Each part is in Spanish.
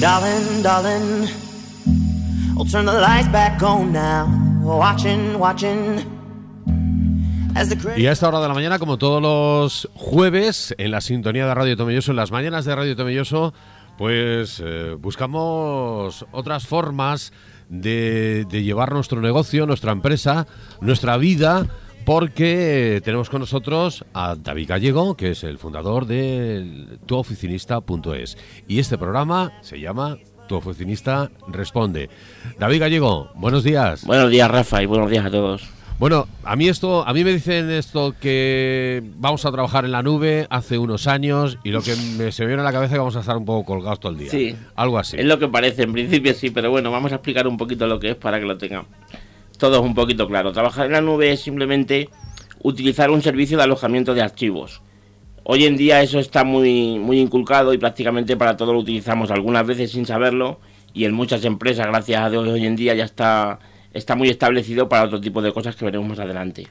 Darling, darling, turn the lights back on now. Watching, watching. Y a esta hora de la mañana, como todos los jueves, en la sintonía de Radio Tomelloso, en las mañanas de Radio Tomelloso, pues eh, buscamos otras formas de, de llevar nuestro negocio, nuestra empresa, nuestra vida, porque tenemos con nosotros a David Gallego, que es el fundador de tuoficinista.es. Y este programa se llama Tu Oficinista Responde. David Gallego, buenos días. Buenos días, Rafa, y buenos días a todos. Bueno, a mí esto, a mí me dicen esto que vamos a trabajar en la nube hace unos años y lo que me se me viene a la cabeza es que vamos a estar un poco colgados todo el día. Sí. Algo así. Es lo que parece, en principio sí, pero bueno, vamos a explicar un poquito lo que es para que lo tengan todos un poquito claro. Trabajar en la nube es simplemente utilizar un servicio de alojamiento de archivos. Hoy en día eso está muy, muy inculcado y prácticamente para todo lo utilizamos, algunas veces sin saberlo, y en muchas empresas, gracias a Dios, hoy en día ya está está muy establecido para otro tipo de cosas que veremos más adelante.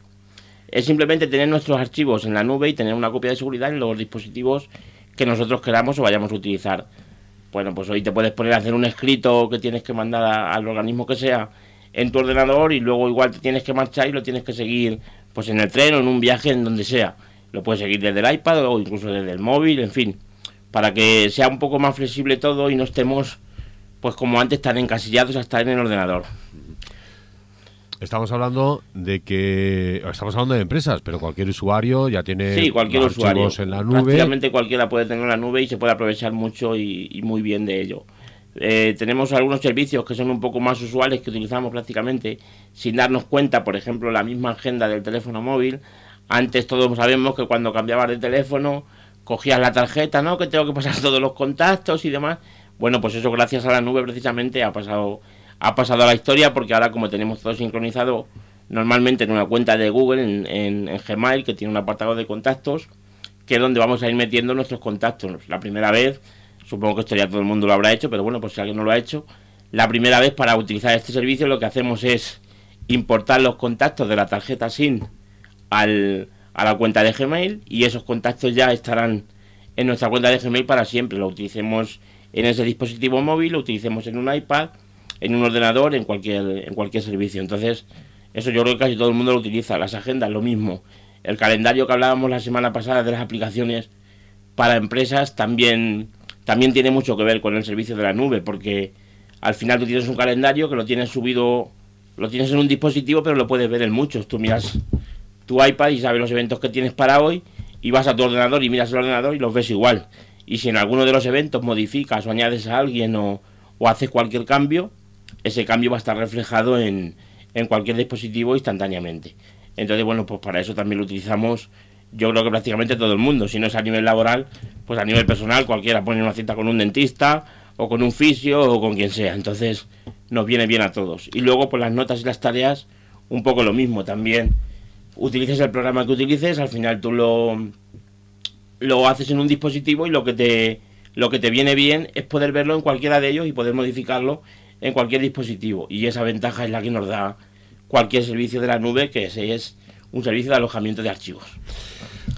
Es simplemente tener nuestros archivos en la nube y tener una copia de seguridad en los dispositivos que nosotros queramos o vayamos a utilizar. Bueno, pues hoy te puedes poner a hacer un escrito que tienes que mandar al organismo que sea en tu ordenador y luego igual te tienes que marchar y lo tienes que seguir pues en el tren o en un viaje en donde sea. Lo puedes seguir desde el iPad o incluso desde el móvil, en fin, para que sea un poco más flexible todo y no estemos pues como antes tan encasillados hasta en el ordenador. Estamos hablando de que estamos hablando de empresas, pero cualquier usuario ya tiene Sí, cualquier usuario. en la nube. Prácticamente cualquiera puede tener la nube y se puede aprovechar mucho y, y muy bien de ello. Eh, tenemos algunos servicios que son un poco más usuales que utilizamos prácticamente sin darnos cuenta, por ejemplo, la misma agenda del teléfono móvil. Antes todos sabemos que cuando cambiabas de teléfono cogías la tarjeta, ¿no? Que tengo que pasar todos los contactos y demás. Bueno, pues eso gracias a la nube precisamente ha pasado ha pasado a la historia porque ahora como tenemos todo sincronizado normalmente en una cuenta de Google en, Gmail que tiene un apartado de contactos que es donde vamos a ir metiendo nuestros contactos. La primera vez, supongo que esto ya todo el mundo lo habrá hecho, pero bueno, pues si alguien no lo ha hecho, la primera vez para utilizar este servicio lo que hacemos es importar los contactos de la tarjeta SIM al, a la cuenta de Gmail y esos contactos ya estarán en nuestra cuenta de Gmail para siempre. Lo utilicemos en ese dispositivo móvil, lo utilicemos en un iPad, en un ordenador, en cualquier, en cualquier servicio. Entonces, eso yo creo que casi todo el mundo lo utiliza. Las agendas, lo mismo. El calendario que hablábamos la semana pasada de las aplicaciones para empresas también, también tiene mucho que ver con el servicio de la nube, porque al final tú tienes un calendario que lo tienes subido, lo tienes en un dispositivo, pero lo puedes ver en muchos. Tú miras tu iPad y sabes los eventos que tienes para hoy, y vas a tu ordenador y miras el ordenador y los ves igual. Y si en alguno de los eventos modificas o añades a alguien o, o haces cualquier cambio, ese cambio va a estar reflejado en, en cualquier dispositivo instantáneamente. Entonces, bueno, pues para eso también lo utilizamos, yo creo que prácticamente todo el mundo. Si no es a nivel laboral, pues a nivel personal, cualquiera pone una cita con un dentista o con un fisio o con quien sea. Entonces, nos viene bien a todos. Y luego, pues las notas y las tareas, un poco lo mismo también. Utilices el programa que utilices, al final tú lo, lo haces en un dispositivo y lo que te lo que te viene bien es poder verlo en cualquiera de ellos y poder modificarlo en cualquier dispositivo y esa ventaja es la que nos da cualquier servicio de la nube que ese es un servicio de alojamiento de archivos.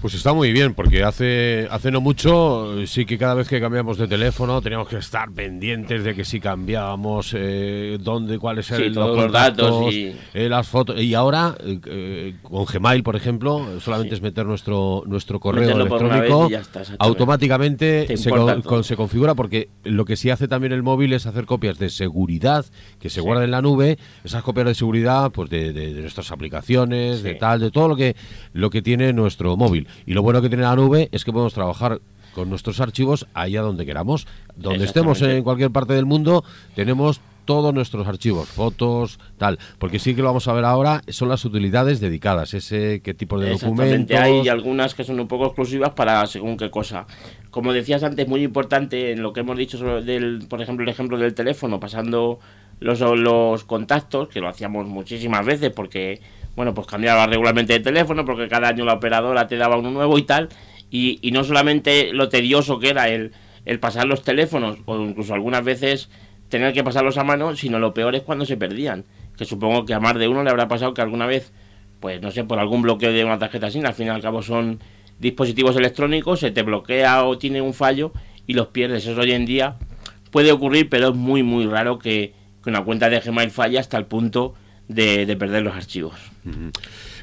Pues está muy bien, porque hace, hace no mucho, eh, sí que cada vez que cambiamos de teléfono teníamos que estar pendientes de que si cambiábamos, eh, dónde, cuáles eran Sí, los todos los datos y- eh, las fotos. Y ahora, eh, con Gmail, por ejemplo, solamente es meter nuestro, nuestro correo Meterlo electrónico, está, automáticamente Te se, con- se configura, porque lo que sí hace también el móvil es hacer copias de seguridad que se guardan en la nube, esas copias de seguridad pues de, de- de nuestras aplicaciones, de Sí. tal, de todo lo que, lo que tiene nuestro móvil. Y lo bueno que tiene la nube es que podemos trabajar con nuestros archivos allá donde queramos. Donde estemos en cualquier parte del mundo, tenemos todos nuestros archivos, fotos, tal. Porque sí que lo vamos a ver ahora, son las utilidades dedicadas, ese qué tipo de documentos. hay algunas que son un poco exclusivas para según qué cosa. Como decías antes, muy importante en lo que hemos dicho sobre del, por ejemplo, el ejemplo del teléfono, pasando los, los contactos, que lo hacíamos muchísimas veces porque, bueno, pues cambiaba regularmente de teléfono porque cada año la operadora te daba uno nuevo y tal. Y, no solamente lo tedioso que era el, el pasar los teléfonos, o incluso algunas veces tener que pasarlos a mano, sino lo peor es cuando se perdían. Que supongo que a más de uno le habrá pasado que alguna vez pues no sé, por algún bloqueo de una tarjeta SIM, al fin y al cabo son dispositivos electrónicos, se te bloquea o tiene un fallo y los pierdes. Eso hoy en día puede ocurrir, pero es muy, muy raro que, que una cuenta de Gmail falle hasta el punto de, de perder los archivos.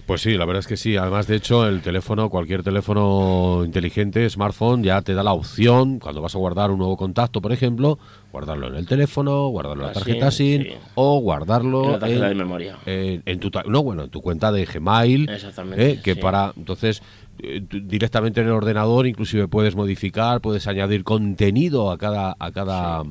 Pues sí, la verdad es que sí. Además, de hecho, el teléfono, cualquier teléfono inteligente, smartphone, ya te da la opción, cuando vas a guardar un nuevo contacto, por ejemplo, guardarlo en el teléfono, guardarlo en la Así, tarjeta SIM sí. o guardarlo En la tarjeta de memoria. en- en tu no bueno en tu cuenta de Gmail Exactamente, eh, que sí. para entonces eh, directamente en el ordenador inclusive puedes modificar puedes añadir contenido a cada a cada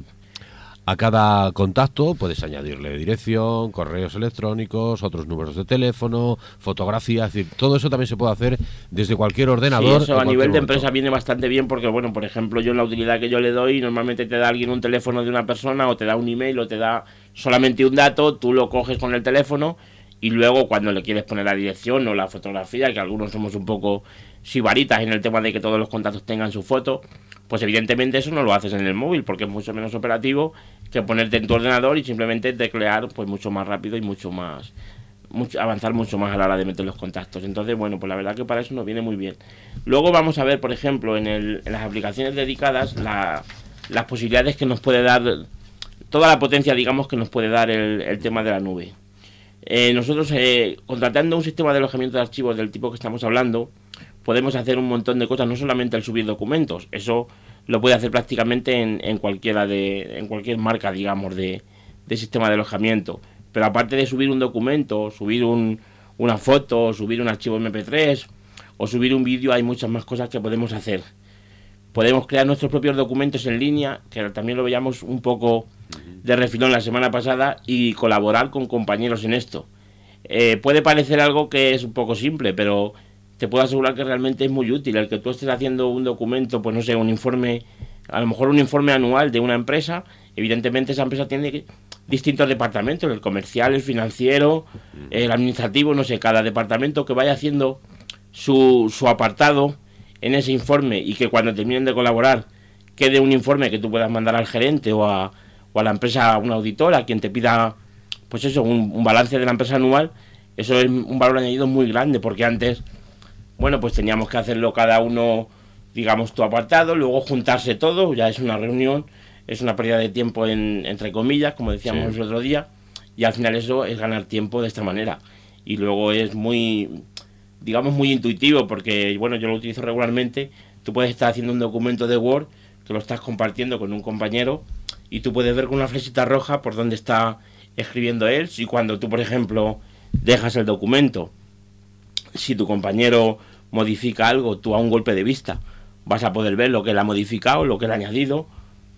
a cada contacto puedes añadirle dirección, correos electrónicos, otros números de teléfono, fotografías, es decir, todo eso también se puede hacer desde cualquier ordenador. Sí, eso a nivel de momento. empresa viene bastante bien porque, bueno, por ejemplo, yo en la utilidad que yo le doy, normalmente te da alguien un teléfono de una persona o te da un email o te da solamente un dato, tú lo coges con el teléfono y luego cuando le quieres poner la dirección o la fotografía, que algunos somos un poco sibaritas en el tema de que todos los contactos tengan su foto, pues evidentemente eso no lo haces en el móvil porque es mucho menos operativo que ponerte en tu ordenador y simplemente teclear pues mucho más rápido y mucho más mucho, avanzar mucho más a la hora de meter los contactos. Entonces, bueno, pues la verdad que para eso nos viene muy bien. Luego vamos a ver, por ejemplo, en, el, en las aplicaciones dedicadas, la- las posibilidades que nos puede dar, toda la potencia, digamos, que nos puede dar el, el tema de la nube. Eh, nosotros, eh, contratando un sistema de alojamiento de archivos del tipo que estamos hablando, podemos hacer un montón de cosas, no solamente el subir documentos, eso lo puede hacer prácticamente en, en cualquiera de, en cualquier marca, digamos, de, de sistema de alojamiento. Pero aparte de subir un documento, subir un, una foto, subir un archivo MP3 o subir un vídeo, hay muchas más cosas que podemos hacer. Podemos crear nuestros propios documentos en línea, que también lo veíamos un poco de refilón la semana pasada, y colaborar con compañeros en esto. Eh, puede parecer algo que es un poco simple, pero te puedo asegurar que realmente es muy útil. El que tú estés haciendo un documento, pues no sé, un informe, a lo mejor un informe anual de una empresa, evidentemente esa empresa tiene distintos departamentos, el comercial, el financiero, el administrativo, no sé, cada departamento que vaya haciendo su, su apartado en ese informe y que cuando terminen de colaborar quede un informe que tú puedas mandar al gerente o a, o a la empresa, a una auditora, quien te pida, pues eso, un, un balance de la empresa anual, eso es un valor añadido muy grande, porque antes, bueno, pues teníamos que hacerlo cada uno, digamos, tu apartado, luego juntarse todo, ya es una reunión, es una pérdida de tiempo en, entre comillas, como decíamos Sí. el otro día, y al final eso es ganar tiempo de esta manera. Y luego es muy, digamos, muy intuitivo, porque, bueno, yo lo utilizo regularmente, tú puedes estar haciendo un documento de Word, que lo estás compartiendo con un compañero, y tú puedes ver con una flechita roja por dónde está escribiendo él, si cuando tú, por ejemplo, dejas el documento, si tu compañero modifica algo, tú a un golpe de vista vas a poder ver lo que él ha modificado, lo que él ha añadido,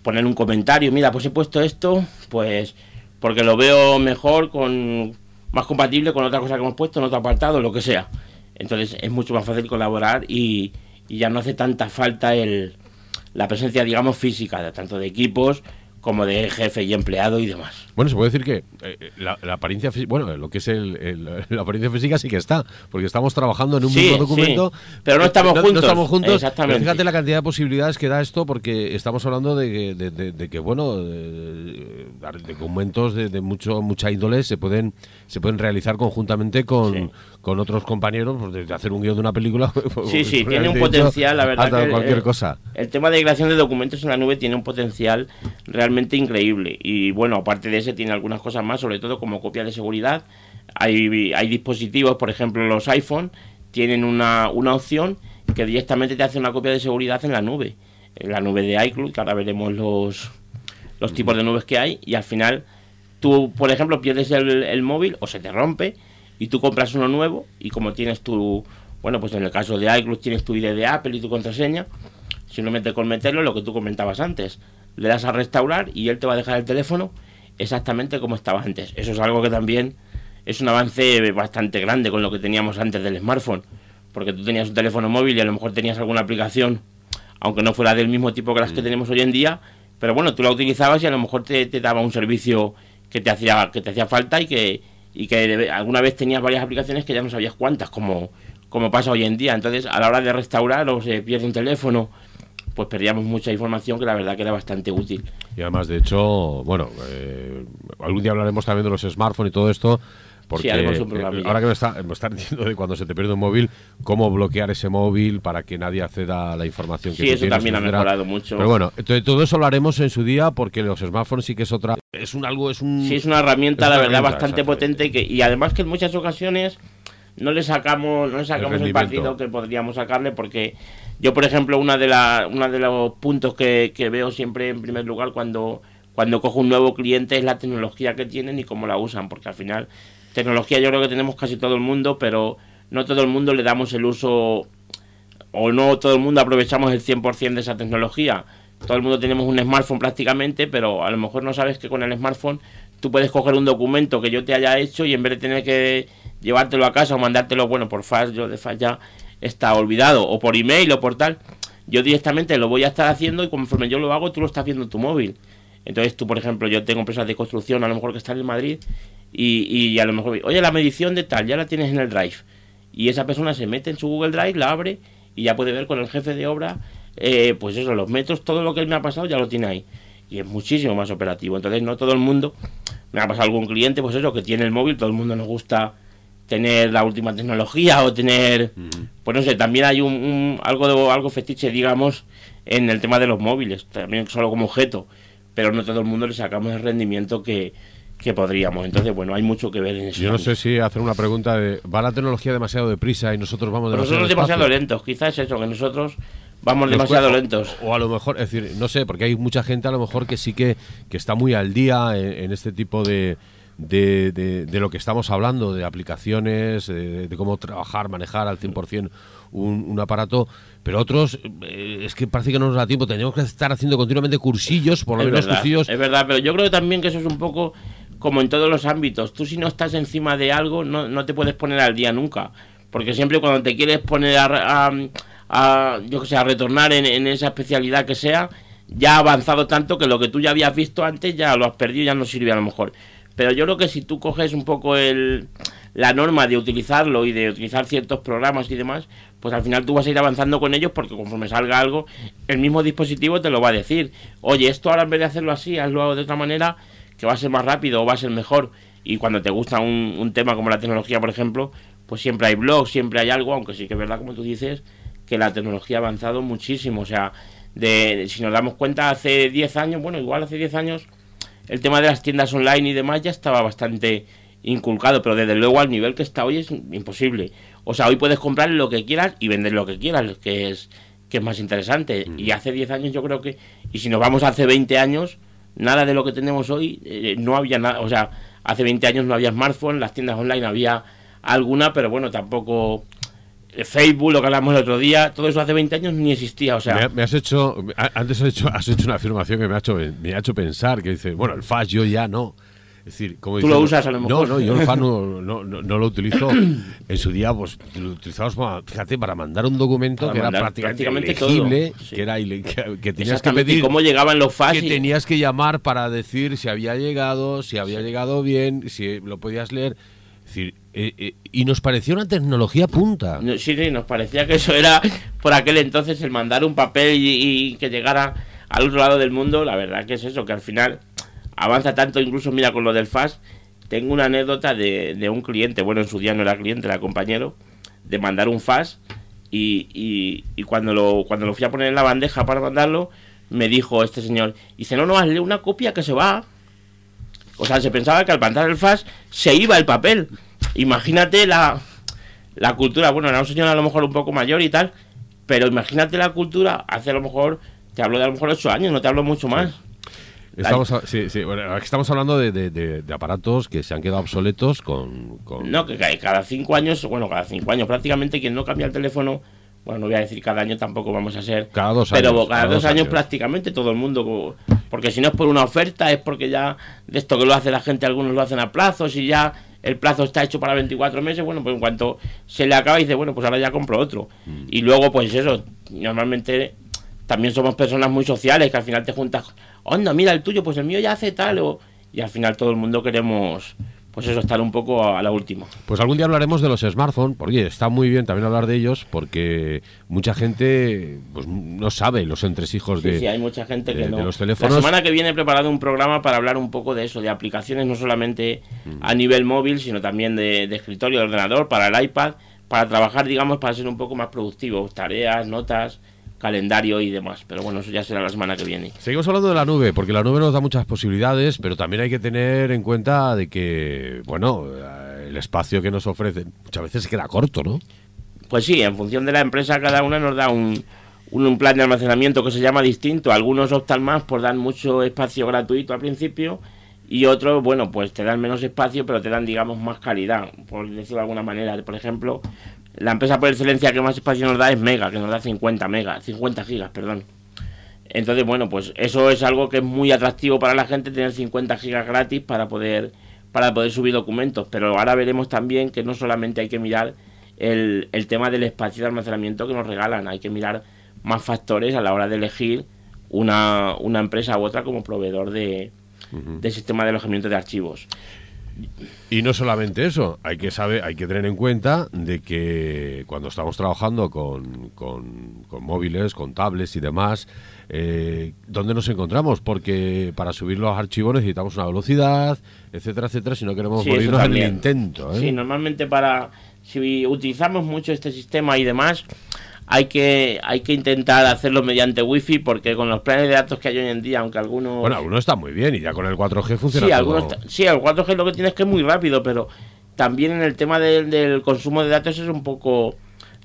poner un comentario, mira, pues he puesto esto, pues porque lo veo mejor, con más compatible con otra cosa que hemos puesto en otro apartado, lo que sea. Entonces es mucho más fácil colaborar y, y ya no hace tanta falta el, la presencia, digamos, física, tanto de equipos como de jefe y empleado y demás. Bueno, se puede decir que eh, la, la apariencia física, bueno, lo que es el, el- la apariencia física sí que está, porque estamos trabajando en un Sí, mismo documento. sí, pero no estamos no, juntos. estamos juntos. Exactamente. Pero fíjate la cantidad de posibilidades que da esto, porque estamos hablando de que, de, de- de que, bueno, documentos de, de mucho mucha índole se pueden se pueden realizar conjuntamente con, Sí. Con otros compañeros, pues desde hacer un guion de una película. Sí, sí, pues, tiene un de potencial, la verdad. que cualquier el, cosa. El tema de creación de documentos en la nube tiene un potencial realmente increíble. Y bueno, aparte de ese, tiene algunas cosas más, sobre todo como copia de seguridad. Hay, hay dispositivos, por ejemplo, los iPhone, tienen una, una opción que directamente te hace una copia de seguridad en la nube. En la nube de iCloud, que ahora veremos los, los tipos de nubes que hay. Y al final, tú, por ejemplo, pierdes el, el móvil o se te rompe y tú compras uno nuevo y como tienes tu, bueno, pues en el caso de iCloud tienes tu ID de Apple y tu contraseña, simplemente con meterlo, lo que tú comentabas antes, le das a restaurar y él te va a dejar el teléfono exactamente como estaba antes. Eso es algo que también es un avance bastante grande con lo que teníamos antes del smartphone, porque tú tenías un teléfono móvil y a lo mejor tenías alguna aplicación, aunque no fuera del mismo tipo que las que tenemos hoy en día, pero bueno, tú la utilizabas y a lo mejor te, te daba un servicio que te hacía que te hacía falta y que y que alguna vez tenías varias aplicaciones que ya no sabías cuántas, como como pasa hoy en día. Entonces, a la hora de restaurar o se pierde un teléfono, pues perdíamos mucha información que la verdad que era bastante útil. Y además, de hecho, bueno, eh, algún día hablaremos también de los smartphones y todo esto, Porque un eh, ahora que me está, me está diciendo de cuando se te pierde un móvil, cómo bloquear ese móvil para que nadie acceda a la información que Sí, tú eso tienes, también ha mejorado mucho. Pero bueno, entonces todo eso lo haremos en su día porque los smartphones sí que es otra. Es un algo, es un. Sí, es una herramienta, es una la verdad, bastante potente y, que, y además que en muchas ocasiones no le sacamos, no le sacamos el, partido que podríamos sacarle porque yo, por ejemplo, una de, la, una de los puntos que, que veo siempre en primer lugar cuando, cuando cojo un nuevo cliente es la tecnología que tienen y cómo la usan, porque al final tecnología yo creo que tenemos casi todo el mundo, pero no todo el mundo le damos el uso o no todo el mundo aprovechamos el 100% de esa tecnología. Todo el mundo tenemos un smartphone prácticamente, pero a lo mejor no sabes que con el smartphone tú puedes coger un documento que yo te haya hecho y en vez de tener que llevártelo a casa o mandártelo, bueno, por fax, yo de fax ya está olvidado, o por email o por tal, yo directamente lo voy a estar haciendo y conforme yo lo hago, tú lo estás viendo en tu móvil. Entonces tú, por ejemplo, yo tengo empresas de construcción, a lo mejor que están en Madrid, y, y a lo mejor, oye, la medición de tal, ya la tienes en el Drive. Y esa persona se mete en su Google Drive, la abre y ya puede ver con el jefe de obra, eh, pues eso, los metros, todo lo que él me ha pasado ya lo tiene ahí. Y es muchísimo más operativo. Entonces no todo el mundo, me ha pasado algún cliente, pues eso, que tiene el móvil, todo el mundo nos gusta tener la última tecnología o tener, pues no sé, también hay un, un- algo de, algo fetiche, digamos, en el tema de los móviles, también solo como objeto, pero no todo el mundo le sacamos el rendimiento que, que podríamos. Entonces, bueno, hay mucho que ver en eso. Yo no sé si hacer una pregunta de. ¿Va la tecnología demasiado deprisa y nosotros vamos demasiado nosotros demasiado lentos, quizás eso, que nosotros vamos Nos demasiado cuesta- lentos. O a lo mejor, es decir, no sé, porque hay mucha gente a lo mejor que sí que, que está muy al día en, en este tipo de, de, de- de lo que estamos hablando, de aplicaciones, de, de cómo trabajar, manejar al 100% un, un aparato, pero otros eh, es que parece que no nos da tiempo, tenemos que estar haciendo continuamente cursillos, por lo Es menos verdad, cursillos. es verdad, pero yo creo también que eso es un poco como en todos los ámbitos. Tú si no estás encima de algo, no, no te puedes poner al día nunca. Porque siempre cuando te quieres poner a, a- yo que sé, a retornar en, en esa especialidad que sea, ya ha avanzado tanto que lo que tú ya habías visto antes ya lo has perdido ya no sirve a lo mejor. Pero yo creo que si tú coges un poco el, la norma de utilizarlo y de utilizar ciertos programas y demás, pues al final tú vas a ir avanzando con ellos porque conforme salga algo, el mismo dispositivo te lo va a decir. Oye, esto ahora en vez de hacerlo así, hazlo de otra manera, que va a ser más rápido o va a ser mejor. Y cuando te gusta un, un tema como la tecnología, por ejemplo, pues siempre hay blogs, siempre hay algo, aunque sí que es verdad, como tú dices, que la tecnología ha avanzado muchísimo. O sea, de, si nos damos cuenta, hace 10 años, bueno, igual hace 10 años, el tema de las tiendas online y demás ya estaba bastante inculcado, pero desde luego al nivel que está hoy es imposible. O sea, hoy puedes comprar lo que quieras y vender lo que quieras, que es que es más interesante. Y hace 10 años yo creo que, y si nos vamos hace 20 años, nada de lo que tenemos hoy, eh, no había nada, o sea, hace 20 años no había smartphone, las tiendas online había alguna, pero bueno, tampoco eh, Facebook, lo que hablamos el otro día, todo eso hace 20 años ni existía, o sea, me, ha- me has hecho, antes has hecho, has hecho una afirmación que me ha hecho, me ha hecho pensar, que dice, bueno, el FAS yo ya no. Es decir, como Tú lo usas a lo mejor. No, no, yo el FAS no, no, no- no lo utilizo. En su día, pues lo utilizamos, para, fíjate, para mandar un documento Para que era prácticamente, ilegible, sí. que, era ile- que, que tenías que pedir, cómo llegaban los FAS que tenías que llamar para decir si había llegado, si había llegado bien, si lo podías leer. Es decir, eh, eh, y nos pareció una tecnología punta. Sí, sí, nos parecía que eso era por aquel entonces el mandar un papel y, y que llegara al otro lado del mundo. La verdad que es eso, que al final avanza tanto, incluso mira con lo del FAS. Tengo una anécdota de, un cliente, bueno, en su día no era cliente, era compañero, de mandar un FAS y, y, y cuando, lo, cuando lo fui a poner en la bandeja para mandarlo, me dijo este señor, dice, no, no, hazle una copia que se va. O sea, se pensaba que al mandar el FAS se iba el papel. Imagínate la, la cultura, bueno, era un señor a lo mejor un poco mayor y tal, pero imagínate la cultura hace a lo mejor, te hablo de a lo mejor ocho años, no te hablo mucho más. Estamos, a- sí, sí, bueno, estamos hablando de, de- de- de aparatos que se han quedado obsoletos con... con- No, que ca- cada cinco años, bueno, cada cinco años prácticamente quien no cambia el teléfono, bueno, no voy a decir cada año tampoco vamos a ser, Cada dos pero años, cada, cada dos dos años, años. prácticamente todo el mundo, porque si no es por una oferta, es porque ya de esto que lo hace la gente, algunos lo hacen a plazos y ya el plazo está hecho para 24 meses, bueno, pues en cuanto se le acaba dice, bueno, pues ahora ya compro otro. Mm. Y luego, pues eso, normalmente también somos personas muy sociales que al final te juntas, onda, mira el tuyo, pues el mío ya hace tal, o... y al final todo el mundo queremos pues eso, estar un poco a la última. Pues algún día hablaremos de los smartphones, porque está muy bien también hablar de ellos, porque mucha gente pues no sabe los entresijos Sí, de, sí, hay mucha gente que no. de los teléfonos. La semana que viene he preparado un programa para hablar un poco de eso, de aplicaciones no solamente Mm. a nivel móvil, sino también de, de escritorio, de ordenador, para el iPad, para trabajar, digamos, para ser un poco más productivo, tareas, notas, calendario y demás. Pero bueno, eso ya será la semana que viene. Seguimos hablando de la nube, porque la nube nos da muchas posibilidades, pero también hay que tener en cuenta de que, bueno, eh, el espacio que nos ofrece muchas veces se queda corto, ¿no? Pues sí, en función de la empresa, cada una nos da un, un, un plan de almacenamiento que se llama distinto. Algunos optan más por dar mucho espacio gratuito al principio y otros, bueno, pues te dan menos espacio, pero te dan, digamos, más calidad, por decirlo de alguna manera. Por ejemplo, la empresa por excelencia que más espacio nos da es Mega, que nos da 50 megas, 50 gigas, perdón. Entonces, bueno, pues eso es algo que es muy atractivo para la gente, tener 50 gigas gratis para poder, para poder subir documentos. Pero ahora veremos también que no solamente hay que mirar el, el tema del espacio de almacenamiento que nos regalan, hay que mirar más factores a la hora de elegir una, una empresa u otra como proveedor de, de sistema de alojamiento de archivos. Y no solamente eso, hay que saber, hay que tener en cuenta de que cuando estamos trabajando con, con- con móviles, con tablets y demás, eh, ¿dónde nos encontramos? Porque para subir los archivos necesitamos una velocidad, etcétera, etcétera, si no queremos Sí, morirnos en el intento. ¿eh? Sí, normalmente para si utilizamos mucho este sistema y demás, hay que hay que intentar hacerlo mediante wifi porque con los planes de datos que hay hoy en día, aunque algunos Bueno, alguno está muy bien y ya con el 4G funciona sí, todo. algunos sí, el 4G lo que tiene es que es muy rápido, pero también en el tema del, del consumo de datos es un poco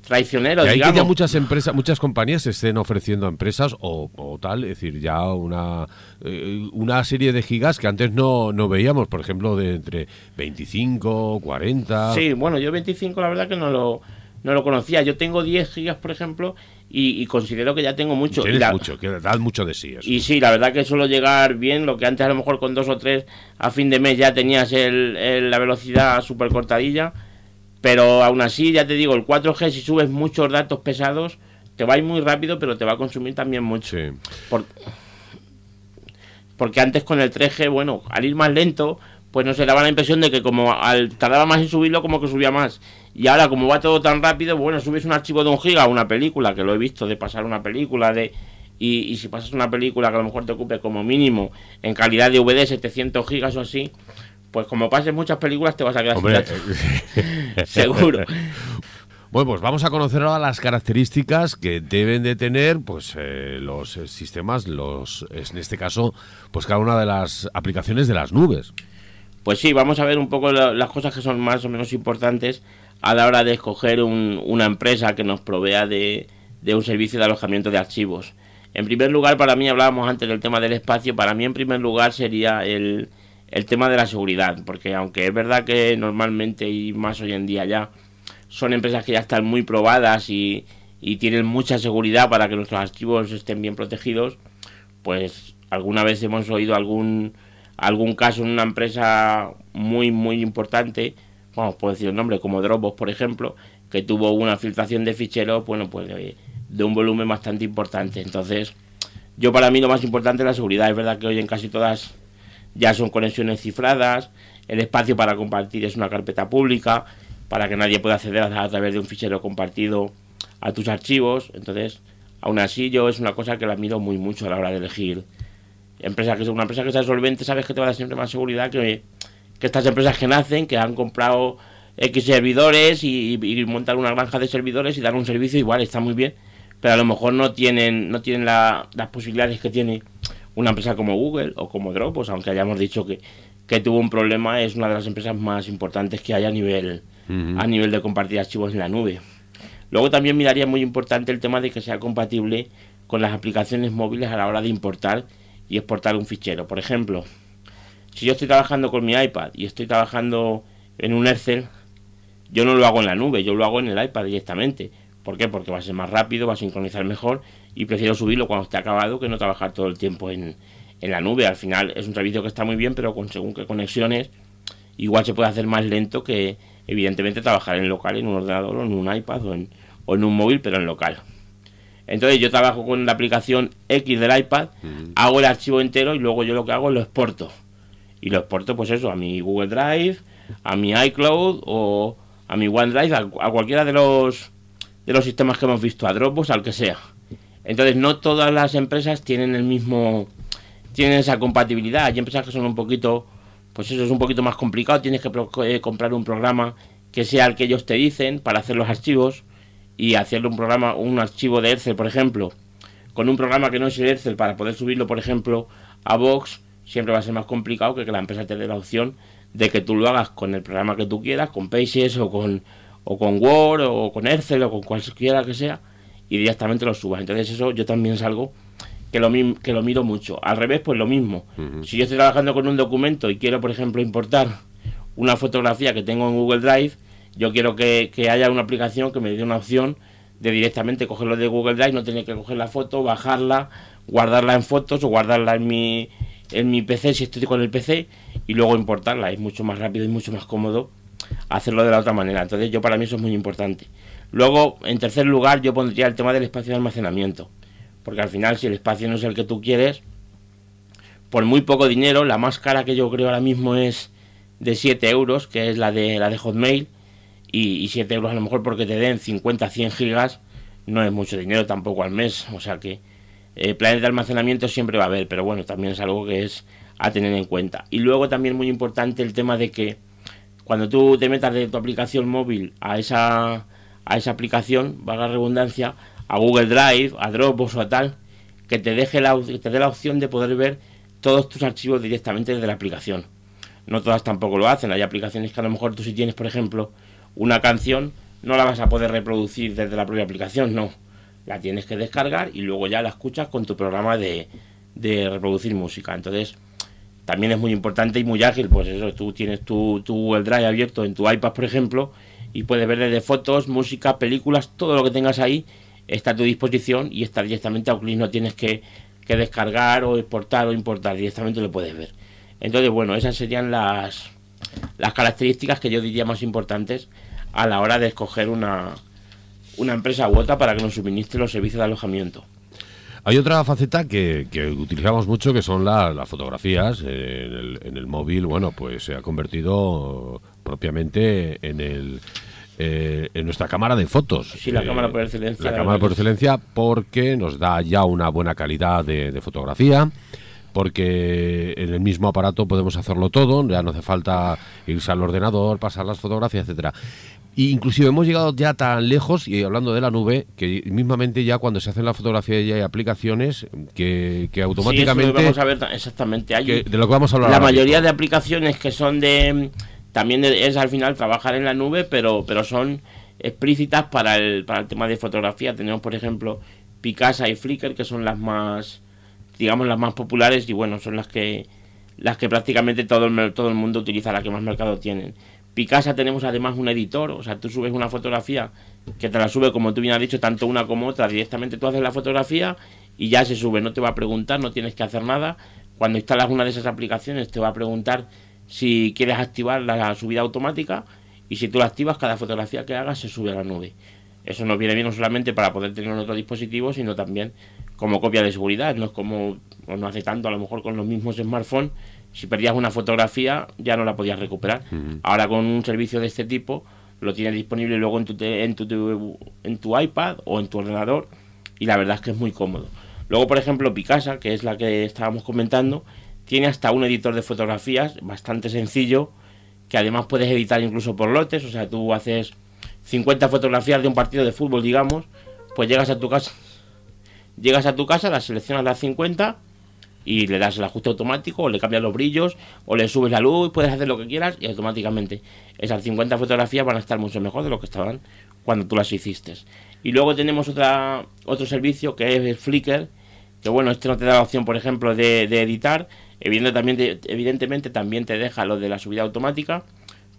traicionero, Y hay que digamos. ya muchas empresas, muchas compañías estén ofreciendo a empresas o, o tal, es decir, ya una eh, una serie de gigas que antes no, no veíamos, por ejemplo, de entre 25, 40. Sí, bueno, yo 25 la verdad que no lo no lo conocía. Yo tengo 10 gigas, por ejemplo, y, y considero que ya tengo mucho. Tienes la- mucho, que da mucho de sí eso. Y sí, la verdad que suelo llegar bien, lo que antes a lo mejor con dos o tres a fin de mes ya tenías el, el- la velocidad súper cortadilla, pero aún así, ya te digo, el 4G si subes muchos datos pesados, te va a ir muy rápido, pero te va a consumir también mucho. Sí. Por- porque antes con el 3G, bueno, al ir más lento, pues no se daba la impresión de que como al tardaba más en subirlo, como que subía más. Y ahora, como va todo tan rápido, bueno, subes un archivo de un giga, una película, que lo he visto, de pasar una película, de y, y si pasas una película que a lo mejor te ocupe como mínimo en calidad de VD 700 gigas o así, pues como pases muchas películas te vas a quedar sin Hombre, datos. Seguro. Bueno, pues vamos a conocer ahora las características que deben de tener pues eh, los eh, sistemas, los en este caso, pues cada una de las aplicaciones de las nubes. Pues sí, vamos a ver un poco la- las cosas que son más o menos importantes a la hora de escoger un- una empresa que nos provea de, un servicio de alojamiento de archivos. En primer lugar, para mí, hablábamos antes del tema del espacio, para mí en primer lugar sería el, el tema de la seguridad, porque aunque es verdad que normalmente y más hoy en día ya son empresas que ya están muy probadas y, y tienen mucha seguridad para que nuestros archivos estén bien protegidos, pues alguna vez hemos oído algún algún caso en una empresa muy muy importante, vamos, puedo decir el nombre, como Dropbox, por ejemplo, que tuvo una filtración de ficheros, bueno, pues de, un volumen bastante importante. Entonces, yo para mí lo más importante es la seguridad. Es verdad que hoy en casi todas ya son conexiones cifradas, el espacio para compartir es una carpeta pública, para que nadie pueda acceder a, través de un fichero compartido a tus archivos. Entonces, aún así yo es una cosa que la miro muy mucho a la hora de elegir empresa que una empresa que sea solvente, sabes que te va a dar siempre más seguridad que, que estas empresas que nacen, que han comprado X servidores y, y montan una granja de servidores y dan un servicio igual, está muy bien, pero a lo mejor no tienen, no tienen la- las posibilidades que tiene una empresa como Google o como Dropbox, aunque hayamos dicho que, que tuvo un problema, es una de las empresas más importantes que hay a nivel, a nivel de compartir archivos en la nube. Luego también miraría muy importante el tema de que sea compatible con las aplicaciones móviles a la hora de importar y exportar un fichero. Por ejemplo, si yo estoy trabajando con mi iPad y estoy trabajando en un Excel, yo no lo hago en la nube, yo lo hago en el iPad directamente. ¿Por qué? Porque va a ser más rápido, va a sincronizar mejor y prefiero subirlo cuando esté acabado que no trabajar todo el tiempo en, en la nube. Al final es un servicio que está muy bien, pero con según qué conexiones, igual se puede hacer más lento que evidentemente trabajar en local, en un ordenador o en un iPad o en, o en un móvil, pero en local. Entonces yo trabajo con la aplicación X del iPad, hago el archivo entero y luego yo lo que hago es lo exporto. Y lo exporto pues eso, a mi Google Drive a mi iCloud o a mi OneDrive, a, cualquiera de los de los sistemas que hemos visto, a Dropbox, al que sea. Entonces no todas las empresas tienen el mismo tienen esa compatibilidad. Hay empresas que son un poquito, pues eso es un poquito más complicado. Tienes que eh, comprar un programa que sea el que ellos te dicen para hacer los archivos y hacerle un programa, un archivo de Excel, por ejemplo, con un programa que no es el Excel para poder subirlo, por ejemplo, a Vox, siempre va a ser más complicado que que la empresa te dé la opción de que tú lo hagas con el programa que tú quieras, con Pages o con, o con Word o con Excel o con cualquiera que sea, y directamente lo subas. Entonces eso yo también salgo que lo, que lo miro mucho. Al revés, pues lo mismo. Si yo estoy trabajando con un documento y quiero, por ejemplo, importar una fotografía que tengo en Google Drive, yo quiero que, haya una aplicación que me dé una opción de directamente cogerlo de Google Drive, no tener que coger la foto, bajarla, guardarla en fotos o guardarla en mi, en mi PC si estoy con el PC y luego importarla. Es mucho más rápido y mucho más cómodo hacerlo de la otra manera. Entonces yo para mí eso es muy importante. Luego, en tercer lugar, yo pondría el tema del espacio de almacenamiento porque al final si el espacio no es el que tú quieres, por muy poco dinero, la más cara que yo creo ahora mismo es de 7 euros, que es la de, la de Hotmail, y, 7 euros a lo mejor porque te den 50, 100 gigas, no es mucho dinero tampoco al mes, o sea que eh, planes de almacenamiento siempre va a haber, pero bueno, también es algo que es a tener en cuenta. Y luego también muy importante el tema de que cuando tú te metas de tu aplicación móvil a esa, a esa aplicación, valga la redundancia, a Google Drive, a Dropbox o a tal, que te, deje la, te dé la opción de poder ver todos tus archivos directamente desde la aplicación. No todas tampoco lo hacen. Hay aplicaciones que a lo mejor tú si tienes, por ejemplo, una canción, no la vas a poder reproducir desde la propia aplicación, no. La tienes que descargar y luego ya la escuchas con tu programa de, de reproducir música. Entonces, también es muy importante y muy ágil, pues eso, tú tienes tu, tu Google Drive abierto en tu iPad, por ejemplo, y puedes ver desde fotos, música, películas, todo lo que tengas ahí está a tu disposición y está directamente a Oculus, no tienes que, descargar o exportar o importar, directamente lo puedes ver. Entonces, bueno, esas serían las, las características que yo diría más importantes a la hora de escoger una, una empresa u otra para que nos suministre los servicios de alojamiento. Hay otra faceta que, que utilizamos mucho que son las fotografías. En el, en el móvil, bueno, pues se ha convertido propiamente en el eh, en nuestra cámara de fotos. Sí, la cámara por excelencia. La, cámara por excelencia porque nos da ya una buena calidad de, fotografía porque en el mismo aparato podemos hacerlo todo, ya no hace falta irse al ordenador, pasar las fotografías, etcétera. E inclusive hemos llegado ya tan lejos, y hablando de la nube, que mismamente ya cuando se hace la fotografía ya hay aplicaciones que, que automáticamente... Sí, vamos a ver exactamente. De lo que vamos a hablar La mayoría de aplicaciones que son de también es al final trabajar en la nube, pero, pero son explícitas para el, para el tema de fotografía. Tenemos, por ejemplo, Picasa y Flickr, que son las más, digamos, las más populares y bueno, son las que las que prácticamente todo el, todo el mundo utiliza, las que más mercado tienen. Picasa tenemos además un editor, o sea, tú subes una fotografía que te la sube, como tú bien has dicho, tanto una como otra, directamente tú haces la fotografía y ya se sube, no te va a preguntar, no tienes que hacer nada. Cuando instalas una de esas aplicaciones te va a preguntar si quieres activar la subida automática y si tú la activas, cada fotografía que hagas se sube a la nube. Eso nos viene bien no solamente para poder tener en otro dispositivo, sino también como copia de seguridad. No es como, no hace tanto, a lo mejor con los mismos smartphones, si perdías una fotografía ya no la podías recuperar. Ahora con un servicio de este tipo lo tienes disponible luego en tu, en, tu, en tu iPad o en tu ordenador y la verdad es que es muy cómodo. Luego, por ejemplo, Picasa, que es la que estábamos comentando, tiene hasta un editor de fotografías bastante sencillo, que además puedes editar incluso por lotes, o sea, tú haces 50 fotografías de un partido de fútbol, digamos, pues llegas a tu casa, llegas a tu casa, las seleccionas las 50 y le das el ajuste automático, o le cambias los brillos, o le subes la luz, puedes hacer lo que quieras y automáticamente esas 50 fotografías van a estar mucho mejor de lo que estaban cuando tú las hiciste. Y luego tenemos otra, otro servicio que es Flickr, que bueno, este no te da la opción, por ejemplo, de, editar, Evidentemente, evidentemente también te deja lo de la subida automática,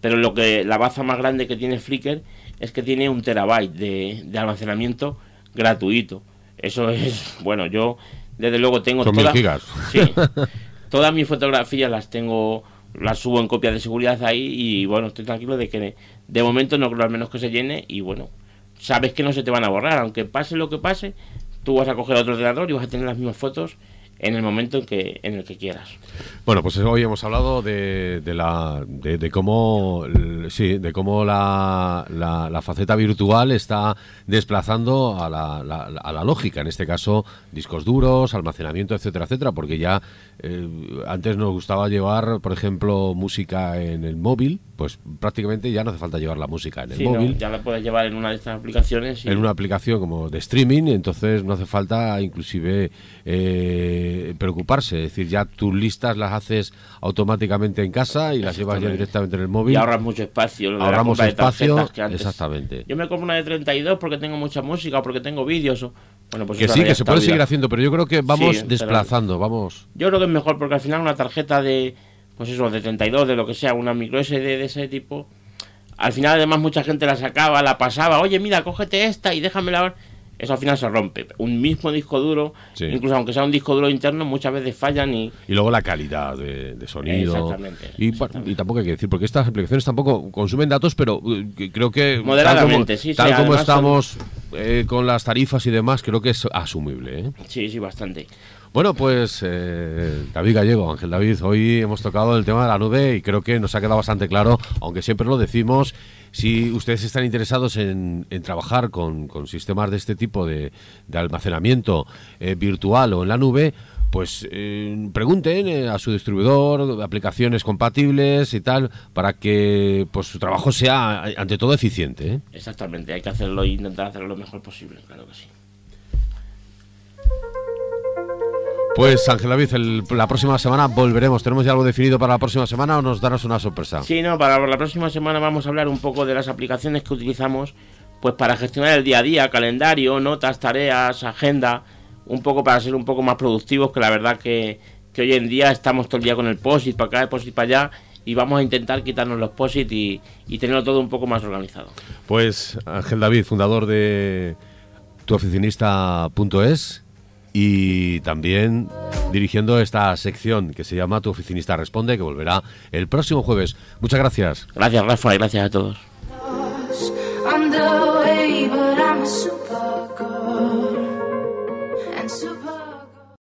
pero lo que la baza más grande que tiene Flickr es que tiene un terabyte de, almacenamiento gratuito. Eso es, bueno, yo desde luego tengo todas, gigas. Sí, todas mis fotografías las tengo, las subo en copia de seguridad ahí y bueno, estoy tranquilo de que de momento no creo al menos que se llene y bueno, sabes que no se te van a borrar, aunque pase lo que pase, tú vas a coger otro ordenador y vas a tener las mismas fotos en el momento en, que, en el que quieras. Bueno, pues hoy hemos hablado de, de la, de, cómo, sí, de cómo la, la, faceta virtual está desplazando a la, a la lógica, en este caso discos duros, almacenamiento, etcétera, etcétera, porque ya eh, antes nos gustaba llevar, por ejemplo, música en el móvil, pues prácticamente ya no hace falta llevar la música en el móvil. ya la puedes llevar en una de estas aplicaciones. En una aplicación como de streaming, entonces no hace falta inclusive eh, preocuparse. Es decir, ya tus listas las haces automáticamente en casa y las llevas ya directamente en el móvil. Y ahorras mucho espacio. Ahorramos espacio, exactamente. Yo me compro una de 32 porque tengo mucha música o porque tengo vídeos. Bueno, pues que sí, que se puede seguir haciendo, pero yo creo que vamos desplazando, vamos. Yo creo que es mejor porque al final una tarjeta de pues eso, de 32, de lo que sea, una micro SD de ese tipo. Al final, además, mucha gente la sacaba, la pasaba, oye, mira, cógete esta y déjamela. Eso al final se rompe. Un mismo disco duro, incluso aunque sea un disco duro interno, muchas veces fallan y. Y luego la calidad de, sonido. Exactamente y, y, tampoco hay que decir, porque estas aplicaciones tampoco consumen datos, pero uh, creo que. Moderadamente, sí, Tal como estamos eh, con las tarifas y demás, creo que es asumible. ¿eh? Sí, sí, bastante. Bueno, pues eh, David Gallego, Ángel David, hoy hemos tocado el tema de la nube y creo que nos ha quedado bastante claro, aunque siempre lo decimos, si ustedes están interesados en, trabajar con, sistemas de este tipo de, almacenamiento eh, virtual o en la nube, pues eh, pregunten a su distribuidor aplicaciones compatibles y tal para que pues su trabajo sea ante todo eficiente. Exactamente, hay que hacerlo e intentar hacerlo lo mejor posible, claro que sí. Pues Ángel David, la próxima semana volveremos. ¿Tenemos ya algo definido para la próxima semana o nos darás una sorpresa? Sí, no, para la próxima semana vamos a hablar un poco de las aplicaciones que utilizamos pues para gestionar el día a día, calendario, notas, tareas, agenda, un poco para ser un poco más productivos, que la verdad que, hoy en día estamos todo el día con el POSIT para acá, el POSIT para allá, y vamos a intentar quitarnos los POSIT y, y tenerlo todo un poco más organizado. Pues Ángel David, fundador de tuoficinista.es y también dirigiendo esta sección que se llama Tu oficinista responde, que volverá el próximo jueves. Muchas gracias. Gracias, Rafa, y gracias a todos.